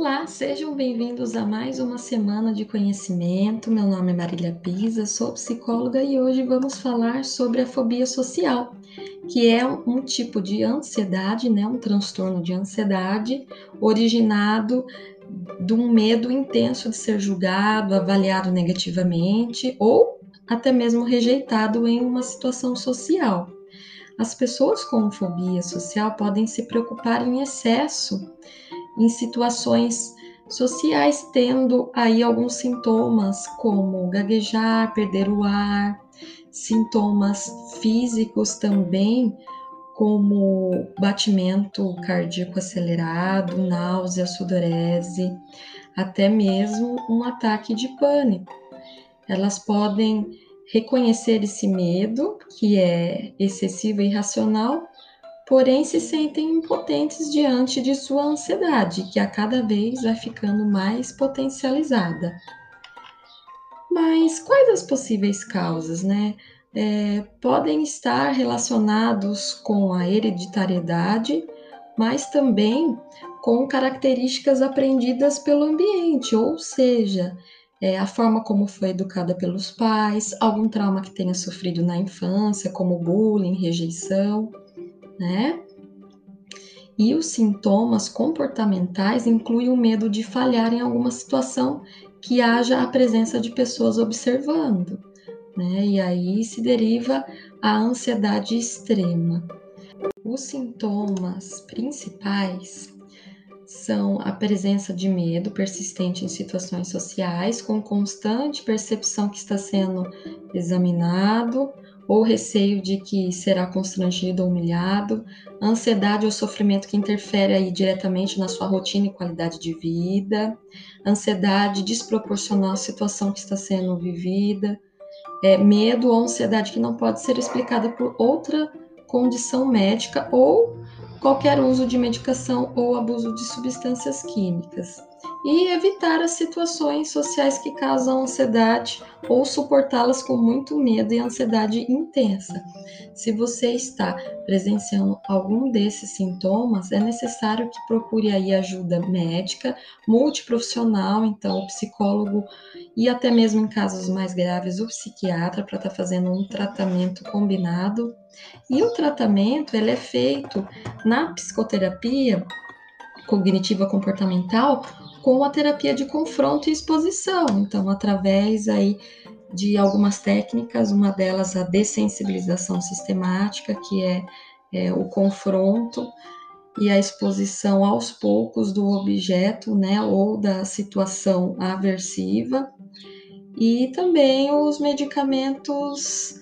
Olá, sejam bem-vindos a mais uma semana de conhecimento. Meu nome é Marília Pisa, sou psicóloga e hoje vamos falar sobre a fobia social, que é um tipo de ansiedade, né, um transtorno de ansiedade originado de um medo intenso de ser julgado, avaliado negativamente ou até mesmo rejeitado em uma situação social. As pessoas com fobia social podem se preocupar em excesso em situações sociais, tendo aí alguns sintomas como gaguejar, perder o ar, sintomas físicos também, como batimento cardíaco acelerado, náusea, sudorese, até mesmo um ataque de pânico. Elas podem reconhecer esse medo, que é excessivo e irracional, porém se sentem impotentes diante de sua ansiedade, que a cada vez vai ficando mais potencializada. Mas quais as possíveis causas, né? É, podem estar relacionados com a hereditariedade, mas também com características aprendidas pelo ambiente, ou seja, é, a forma como foi educada pelos pais, algum trauma que tenha sofrido na infância, como bullying, rejeição né? E os sintomas comportamentais incluem o medo de falhar em alguma situação que haja a presença de pessoas observando, né? E aí se deriva a ansiedade extrema. Os sintomas principais são a presença de medo persistente em situações sociais, com constante percepção que está sendo examinado, ou receio de que será constrangido ou humilhado, ansiedade ou sofrimento que interfere aí diretamente na sua rotina e qualidade de vida, ansiedade desproporcional à situação que está sendo vivida, é, medo ou ansiedade que não pode ser explicada por outra condição médica ou qualquer uso de medicação ou abuso de substâncias químicas e evitar as situações sociais que causam ansiedade ou suportá-las com muito medo e ansiedade intensa. Se você está presenciando algum desses sintomas, é necessário que procure aí ajuda médica, multiprofissional, então o psicólogo e até mesmo em casos mais graves o psiquiatra para estar tá fazendo um tratamento combinado. E o tratamento ele é feito na psicoterapia cognitiva comportamental com a terapia de confronto e exposição. Então, através aí de algumas técnicas, uma delas a dessensibilização sistemática, que é, é o confronto e a exposição aos poucos do objeto, né, ou da situação aversiva, e também os medicamentos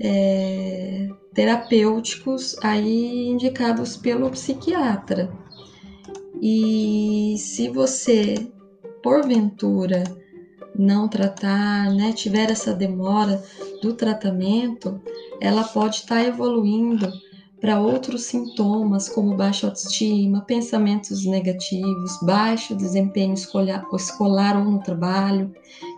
é, terapêuticos aí indicados pelo psiquiatra. E se você, porventura, não tratar, né, tiver essa demora do tratamento, ela pode estar tá evoluindo para outros sintomas, como baixa autoestima, pensamentos negativos, baixo desempenho escolar, escolar ou no trabalho,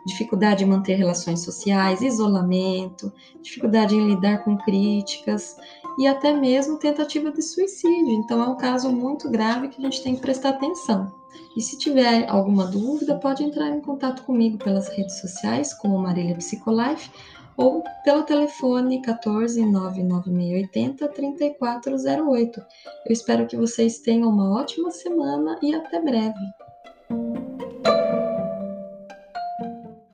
dificuldade em manter relações sociais, isolamento, dificuldade em lidar com críticas e até mesmo tentativa de suicídio. Então, é um caso muito grave que a gente tem que prestar atenção. E se tiver alguma dúvida, pode entrar em contato comigo pelas redes sociais, como Marília Psicolife, ou pelo telefone 14 99680 3408. Eu espero que vocês tenham uma ótima semana e até breve.